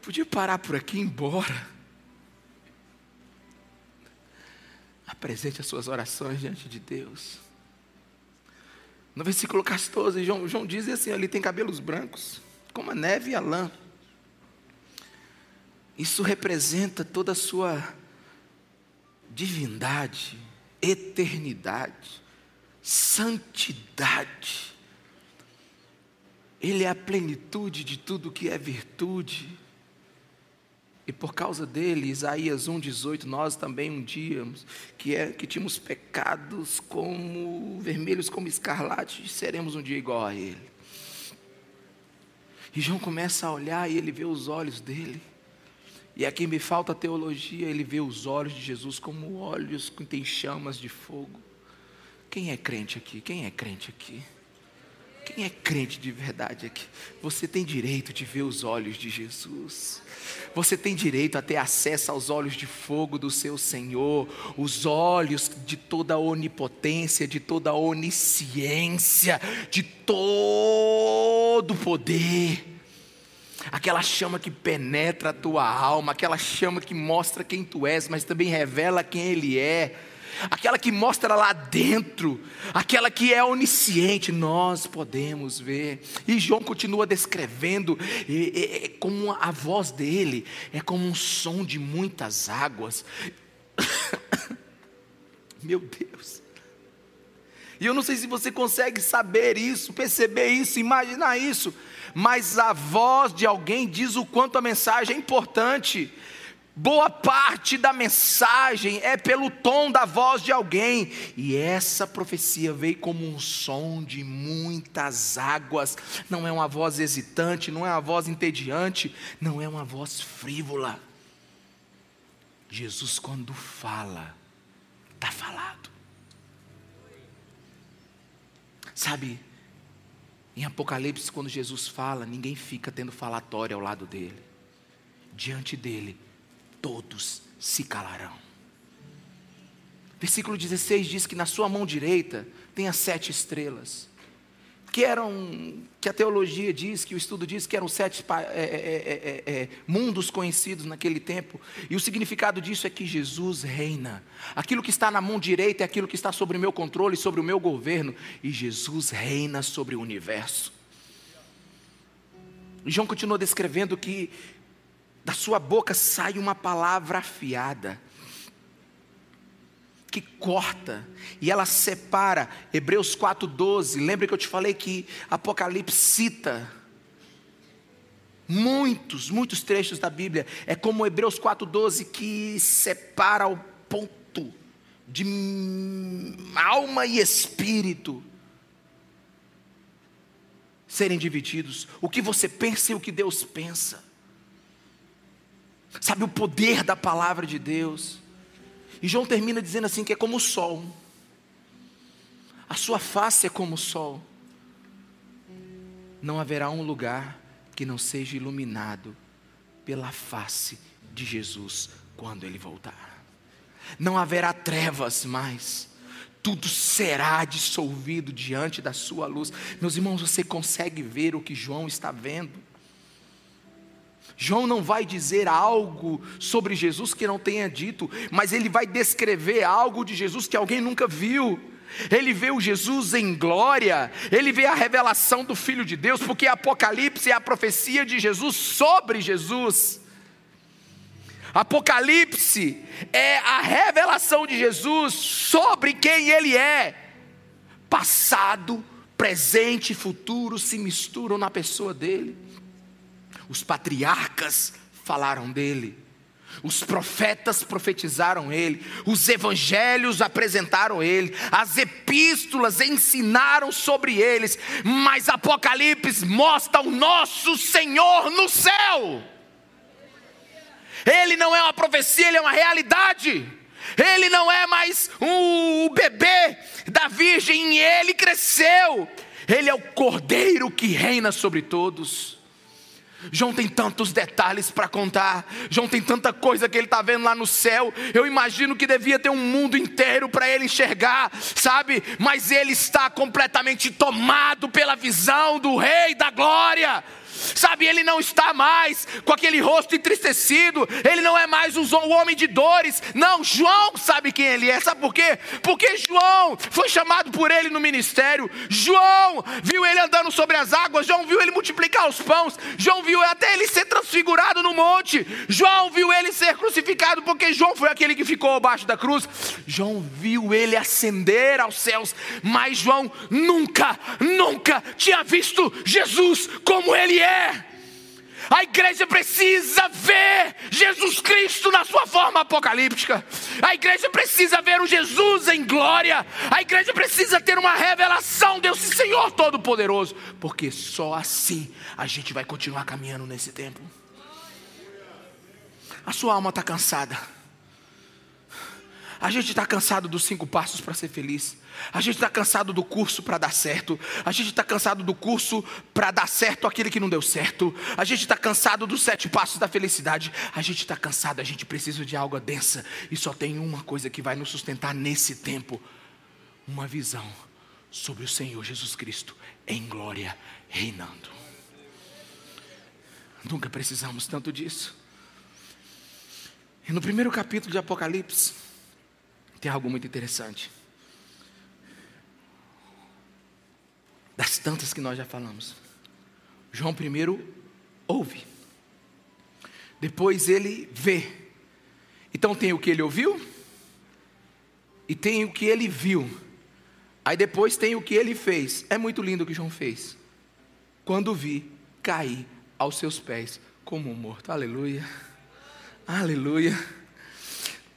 Podia parar por aqui e ir embora. Apresente as suas orações diante de Deus. No versículo 14, João, João diz assim: ele tem cabelos brancos, como a neve e a lã. Isso representa toda a sua divindade, eternidade, santidade. Ele é a plenitude de tudo que é virtude. E por causa dele, Isaías 1,18, nós também um dia, que, é, que tínhamos pecados como vermelhos como escarlate, seremos um dia igual a ele. E João começa a olhar e ele vê os olhos dele. E aqui me falta teologia, ele vê os olhos de Jesus como olhos que têm chamas de fogo. Quem é crente aqui? Quem é crente aqui? Quem é crente de verdade aqui? Você tem direito de ver os olhos de Jesus. Você tem direito a ter acesso aos olhos de fogo do seu Senhor, os olhos de toda a onipotência, de toda a onisciência, de todo o poder. Aquela chama que penetra a tua alma, aquela chama que mostra quem tu és, mas também revela quem Ele é aquela que mostra lá dentro, aquela que é onisciente, nós podemos ver. E João continua descrevendo, é, como a voz dele é como um som de muitas águas. <coughs> Meu Deus. E eu não sei se você consegue saber isso, perceber isso, imaginar isso, mas a voz de alguém diz o quanto a mensagem é importante. Boa parte da mensagem é pelo tom da voz de alguém, e essa profecia veio como um som de muitas águas. Não é uma voz hesitante, não é uma voz entediante, não é uma voz frívola. Jesus, quando fala, está falado. Sabe, em Apocalipse, quando Jesus fala, ninguém fica tendo falatório ao lado dele. Diante dele, todos se calarão. Versículo 16 diz que na sua mão direita tem as sete estrelas, que eram, que a teologia diz, que o estudo diz que eram sete é é, é, é, é, mundos conhecidos naquele tempo, e o significado disso é que Jesus reina. Aquilo que está na mão direita é aquilo que está sobre o meu controle, sobre o meu governo, e Jesus reina sobre o universo. João continua descrevendo que da sua boca sai uma palavra afiada, que corta, e ela separa. Hebreus 4,12. Lembra que eu te falei que Apocalipse cita muitos, muitos trechos da Bíblia. É como Hebreus 4,12 que separa o ponto de alma e espírito serem divididos. O que você pensa e o que Deus pensa. Sabe o poder da palavra de Deus? E João termina dizendo assim: que é como o sol, a sua face é como o sol, não haverá um lugar que não seja iluminado pela face de Jesus quando ele voltar, não haverá trevas mais, tudo será dissolvido diante da sua luz. Meus irmãos, você consegue ver o que João está vendo? João não vai dizer algo sobre Jesus que não tenha dito, mas ele vai descrever algo de Jesus que alguém nunca viu. Ele vê o Jesus em glória, ele vê a revelação do Filho de Deus, porque Apocalipse é a profecia de Jesus sobre Jesus. Apocalipse é a revelação de Jesus sobre quem ele é. Passado, presente e futuro se misturam na pessoa dele. Os patriarcas falaram dele. Os profetas profetizaram ele, os evangelhos apresentaram ele, as epístolas ensinaram sobre eles, mas Apocalipse mostra o nosso Senhor no céu. Ele não é uma profecia, ele é uma realidade. Ele não é mais um bebê da virgem, ele cresceu. Ele é o cordeiro que reina sobre todos. João tem tantos detalhes para contar. João tem tanta coisa que ele está vendo lá no céu. Eu imagino que devia ter um mundo inteiro para ele enxergar, sabe? Mas ele está completamente tomado pela visão do Rei da Glória. Sabe? Ele não está mais com aquele rosto entristecido, ele não é mais o homem de dores. Não, João sabe quem ele é, sabe por quê? Porque João foi chamado por ele no ministério, João viu ele andando sobre as águas, João viu ele multiplicar os pães, João viu até ele ser transfigurado no monte, João viu ele ser crucificado, porque João foi aquele que ficou abaixo da cruz, João viu ele ascender aos céus, mas João nunca, nunca tinha visto Jesus como ele é. A igreja precisa ver Jesus Cristo na sua forma apocalíptica. A igreja precisa ver o Jesus em glória. A igreja precisa ter uma revelação Deus Senhor Todo-Poderoso, porque só assim a gente vai continuar caminhando nesse tempo. A sua alma está cansada. A gente está cansado dos cinco passos para ser feliz. A gente está cansado do curso para dar certo. A gente está cansado do curso para dar certo aquele que não deu certo. A gente está cansado dos sete passos da felicidade. A gente está cansado, a gente precisa de algo densa. E só tem uma coisa que vai nos sustentar nesse tempo: uma visão sobre o Senhor Jesus Cristo em glória, reinando. Nunca precisamos tanto disso. E no primeiro capítulo de Apocalipse, tem algo muito interessante. Das tantas que nós já falamos. João primeiro ouve, depois ele vê. Então tem o que ele ouviu e tem o que ele viu. Aí depois tem o que ele fez. É muito lindo o que João fez. Quando vi, caí aos seus pés como um morto. Aleluia. Aleluia.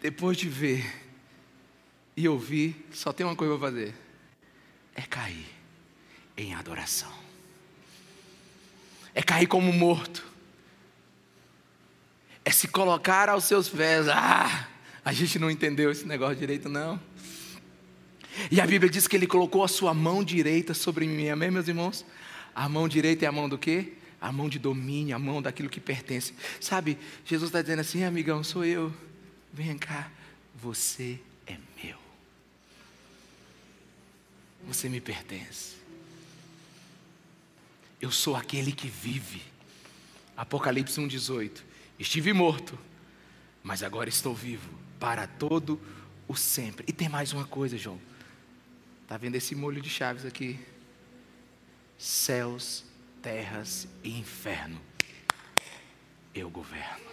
Depois de ver e ouvir, só tem uma coisa para fazer: é cair em adoração. É cair como morto. É se colocar aos seus pés. Ah, a gente não entendeu esse negócio direito, não. E a Bíblia diz que ele colocou a sua mão direita sobre mim. Amém, meus irmãos? A mão direita é a mão do quê? A mão de domínio, a mão daquilo que pertence. Sabe, Jesus está dizendo assim, amigão, sou eu. Venha cá, você é meu. Você me pertence. Eu sou aquele que vive. Apocalipse 1,18. Estive morto, mas agora estou vivo para todo o sempre. E tem mais uma coisa, João. Está vendo esse molho de chaves aqui? Céus, terras e inferno. Eu governo.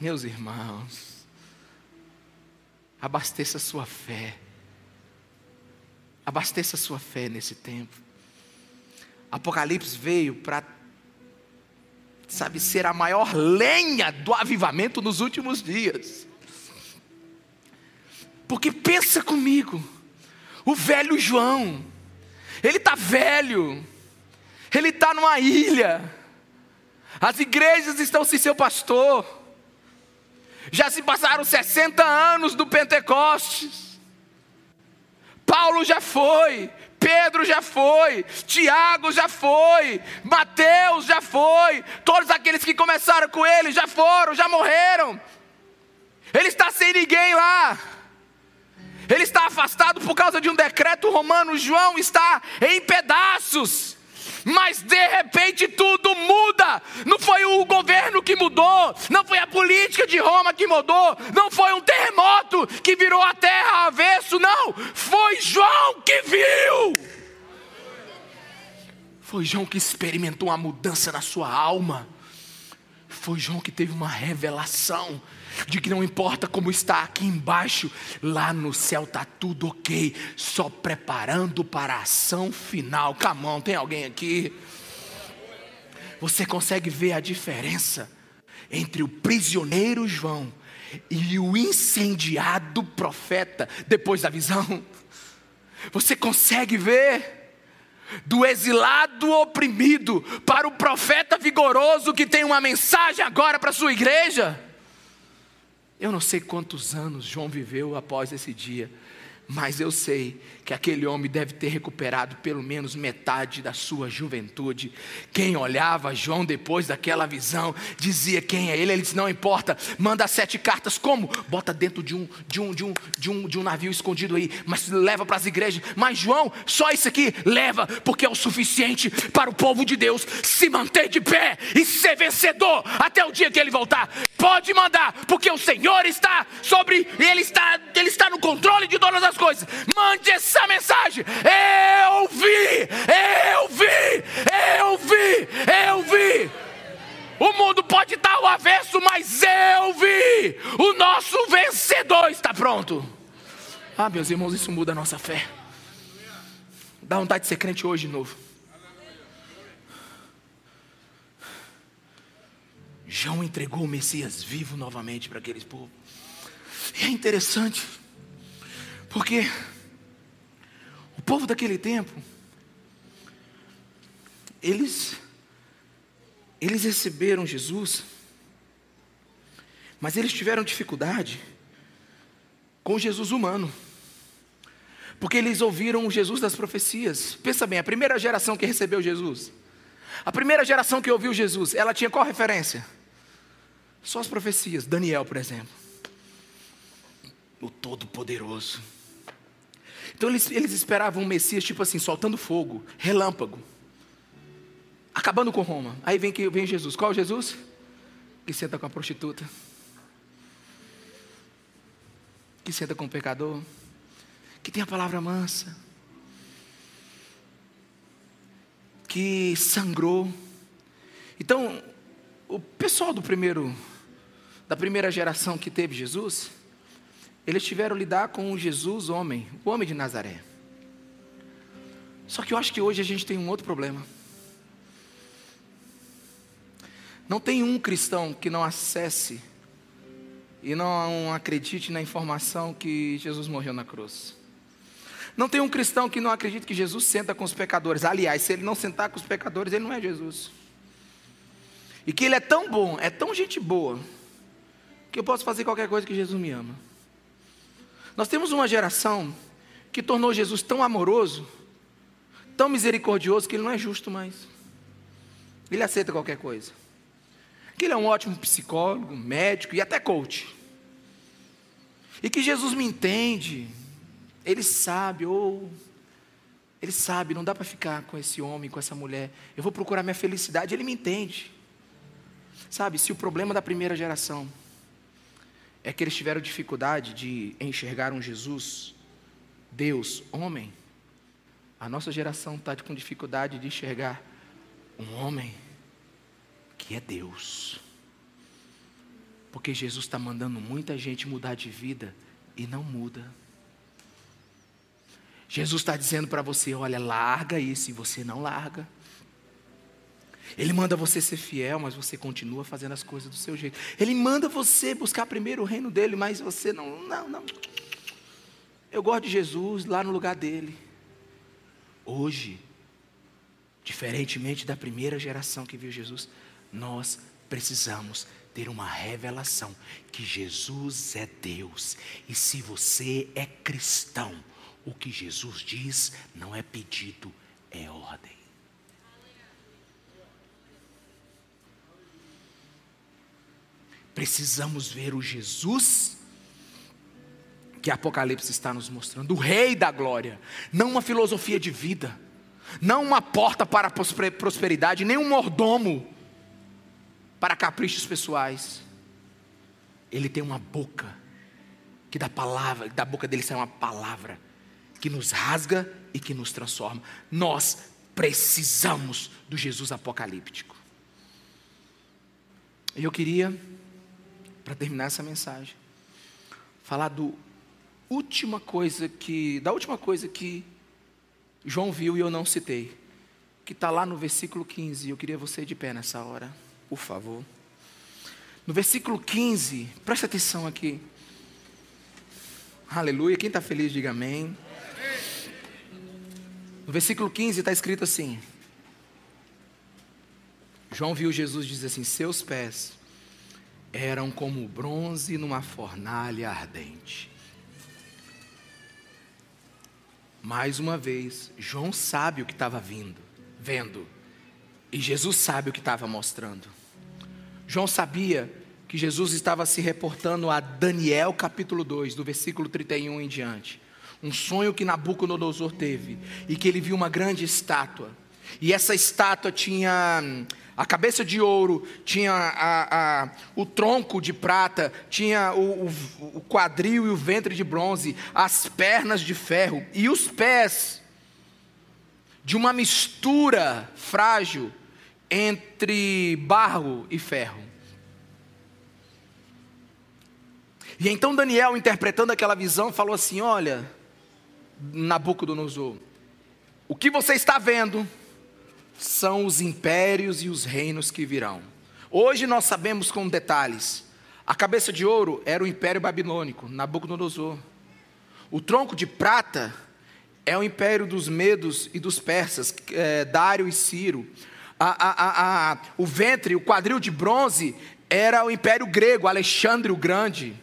Meus irmãos, abasteça sua fé. Abasteça sua fé nesse tempo. Apocalipse veio para, sabe, ser a maior lenha do avivamento nos últimos dias. Porque pensa comigo, o velho João, ele está velho, ele está numa ilha, as igrejas estão sem seu pastor, já se passaram 60 anos do Pentecostes, Paulo já foi, Pedro já foi, Tiago já foi, Mateus já foi, todos aqueles que começaram com ele já foram, já morreram. Ele está sem ninguém lá. Ele está afastado por causa de um decreto romano. João está em pedaços mas de repente tudo muda. Não foi o governo que mudou, não foi a política de Roma que mudou, não foi um terremoto que virou a terra avesso, não. Foi João que viu. Foi João que experimentou uma mudança na sua alma. Foi João que teve uma revelação de que não importa como está aqui embaixo, lá no céu está tudo ok, só preparando para a ação final. Camão, tem alguém aqui? Você consegue ver a diferença entre o prisioneiro João e o incendiado profeta depois da visão? Você consegue ver? do exilado oprimido para o profeta vigoroso que tem uma mensagem agora para a sua igreja. Eu não sei quantos anos João viveu após esse dia, mas eu sei que aquele homem deve ter recuperado pelo menos metade da sua juventude. Quem olhava João depois daquela visão dizia quem é ele. Ele disse: Não importa, manda sete cartas. Como? Bota dentro de um, de um, de um, de um, de um navio escondido aí, mas leva para as igrejas. Mas João, só isso aqui leva, porque é o suficiente para o povo de Deus se manter de pé e ser vencedor até o dia que ele voltar. Pode mandar, porque o Senhor está sobre, ele está, ele está no controle de todas as coisas. Mande essa mensagem. Eu vi, eu vi, eu vi, eu vi. O mundo pode estar ao avesso, mas eu vi. O nosso vencedor está pronto. Ah, meus irmãos, isso muda a nossa fé. Dá vontade de ser crente hoje de novo. João entregou o Messias vivo novamente para aqueles povos. E é interessante, porque povo daquele tempo, eles, eles receberam Jesus, mas eles tiveram dificuldade com Jesus humano, porque eles ouviram o Jesus das profecias. Pensa bem, a primeira geração que recebeu Jesus, a primeira geração que ouviu Jesus, ela tinha qual referência? Só as profecias, Daniel, por exemplo, o Todo-Poderoso então eles, eles esperavam um Messias, tipo assim, soltando fogo, relâmpago, acabando com Roma. Aí vem, vem Jesus. Qual Jesus? Que senta com a prostituta, que senta com o pecador, que tem a palavra mansa, que sangrou. Então, o pessoal do primeiro, da primeira geração que teve Jesus, eles tiveram lidar com o Jesus homem, o homem de Nazaré. Só que eu acho que hoje a gente tem um outro problema. Não tem um cristão que não acesse e não acredite na informação que Jesus morreu na cruz. Não tem um cristão que não acredite que Jesus senta com os pecadores. Aliás, se ele não sentar com os pecadores, ele não é Jesus. E que ele é tão bom, é tão gente boa, que eu posso fazer qualquer coisa que Jesus me ama. Nós temos uma geração que tornou Jesus tão amoroso, tão misericordioso, que ele não é justo mais. Ele aceita qualquer coisa. Que ele é um ótimo psicólogo, médico e até coach. E que Jesus me entende, ele sabe, ou ele sabe, não dá para ficar com esse homem, com essa mulher. Eu vou procurar minha felicidade, ele me entende. Sabe, se o problema da primeira geração é que eles tiveram dificuldade de enxergar um Jesus, Deus, homem. A nossa geração está com dificuldade de enxergar um homem que é Deus. Porque Jesus está mandando muita gente mudar de vida e não muda. Jesus está dizendo para você: olha, larga isso, e você não larga. Ele manda você ser fiel, mas você continua fazendo as coisas do seu jeito. Ele manda você buscar primeiro o reino dele, mas você não, não, não. Eu gosto de Jesus lá no lugar dele. Hoje, diferentemente da primeira geração que viu Jesus, nós precisamos ter uma revelação que Jesus é Deus. E se você é cristão, o que Jesus diz não é pedido, é ordem. Precisamos ver o Jesus que Apocalipse está nos mostrando, o Rei da glória, não uma filosofia de vida, não uma porta para a prosperidade, nem um mordomo para caprichos pessoais. Ele tem uma boca, que da palavra, da boca dele sai uma palavra que nos rasga e que nos transforma. Nós precisamos do Jesus apocalíptico. E eu queria para terminar essa mensagem, falar do última coisa que, da última coisa que João viu e eu não citei, que está lá no versículo 15. Eu queria você de pé nessa hora, por favor. No versículo 15, presta atenção aqui. Aleluia. Quem está feliz, diga amém. No versículo 15 está escrito assim: João viu Jesus dizer assim: Seus pés eram como bronze numa fornalha ardente. Mais uma vez, João sabe o que estava vindo, vendo. E Jesus sabe o que estava mostrando. João sabia que Jesus estava se reportando a Daniel capítulo 2, do versículo 31 em diante. Um sonho que Nabucodonosor teve e que ele viu uma grande estátua. E essa estátua tinha hum, a cabeça de ouro, tinha a, a, o tronco de prata, tinha o, o, o quadril e o ventre de bronze, as pernas de ferro e os pés de uma mistura frágil entre barro e ferro. E então Daniel, interpretando aquela visão, falou assim: Olha, Nabucodonosor, o que você está vendo são os impérios e os reinos que virão. Hoje nós sabemos com detalhes. A cabeça de ouro era o império babilônico, Nabucodonosor. O tronco de prata é o império dos medos e dos persas, é, Dário e Ciro. A, a, a, o ventre, o quadril de bronze, era o império grego, Alexandre o Grande.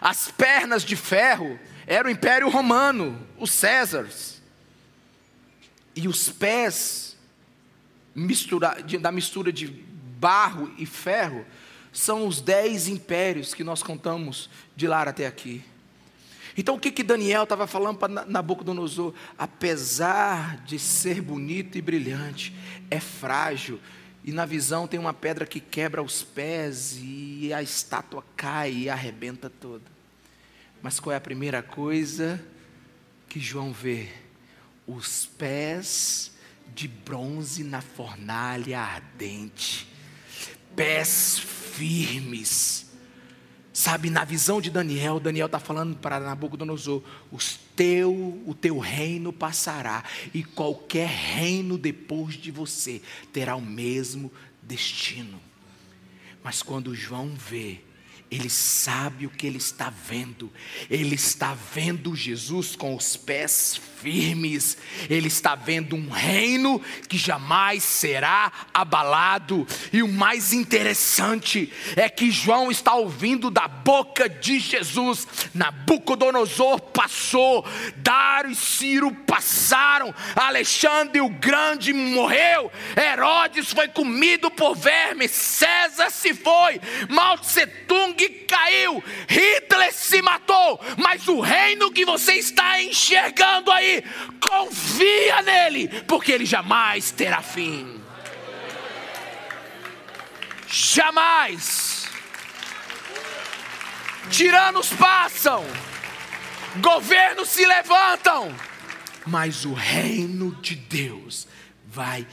As pernas de ferro era o império romano, os Césares. E os pés mistura, da mistura de barro e ferro são os dez impérios que nós contamos de lá até aqui. Então o que, que Daniel estava falando para Nabucodonosor? Apesar de ser bonito e brilhante, é frágil. E na visão tem uma pedra que quebra os pés e a estátua cai e arrebenta toda. Mas qual é a primeira coisa que João vê? Os pés de bronze na fornalha ardente, pés firmes Sabe, na visão de Daniel, Daniel está falando para Nabucodonosor: os teu, o teu reino passará, e qualquer reino depois de você terá o mesmo destino. Mas quando João vê ele sabe o que ele está vendo. Ele está vendo Jesus com os pés firmes. Ele está vendo um reino que jamais será abalado. E o mais interessante é que João está ouvindo da boca de Jesus. Nabucodonosor passou, Dário e Ciro passaram, Alexandre o Grande morreu, Herodes foi comido por vermes, César se foi, Mao Tse Tung caiu, Hitler se matou, mas o reino que você está enxergando aí, confia nele, porque ele jamais terá fim. Jamais. Tiranos passam, governos se levantam, mas o reino de Deus vai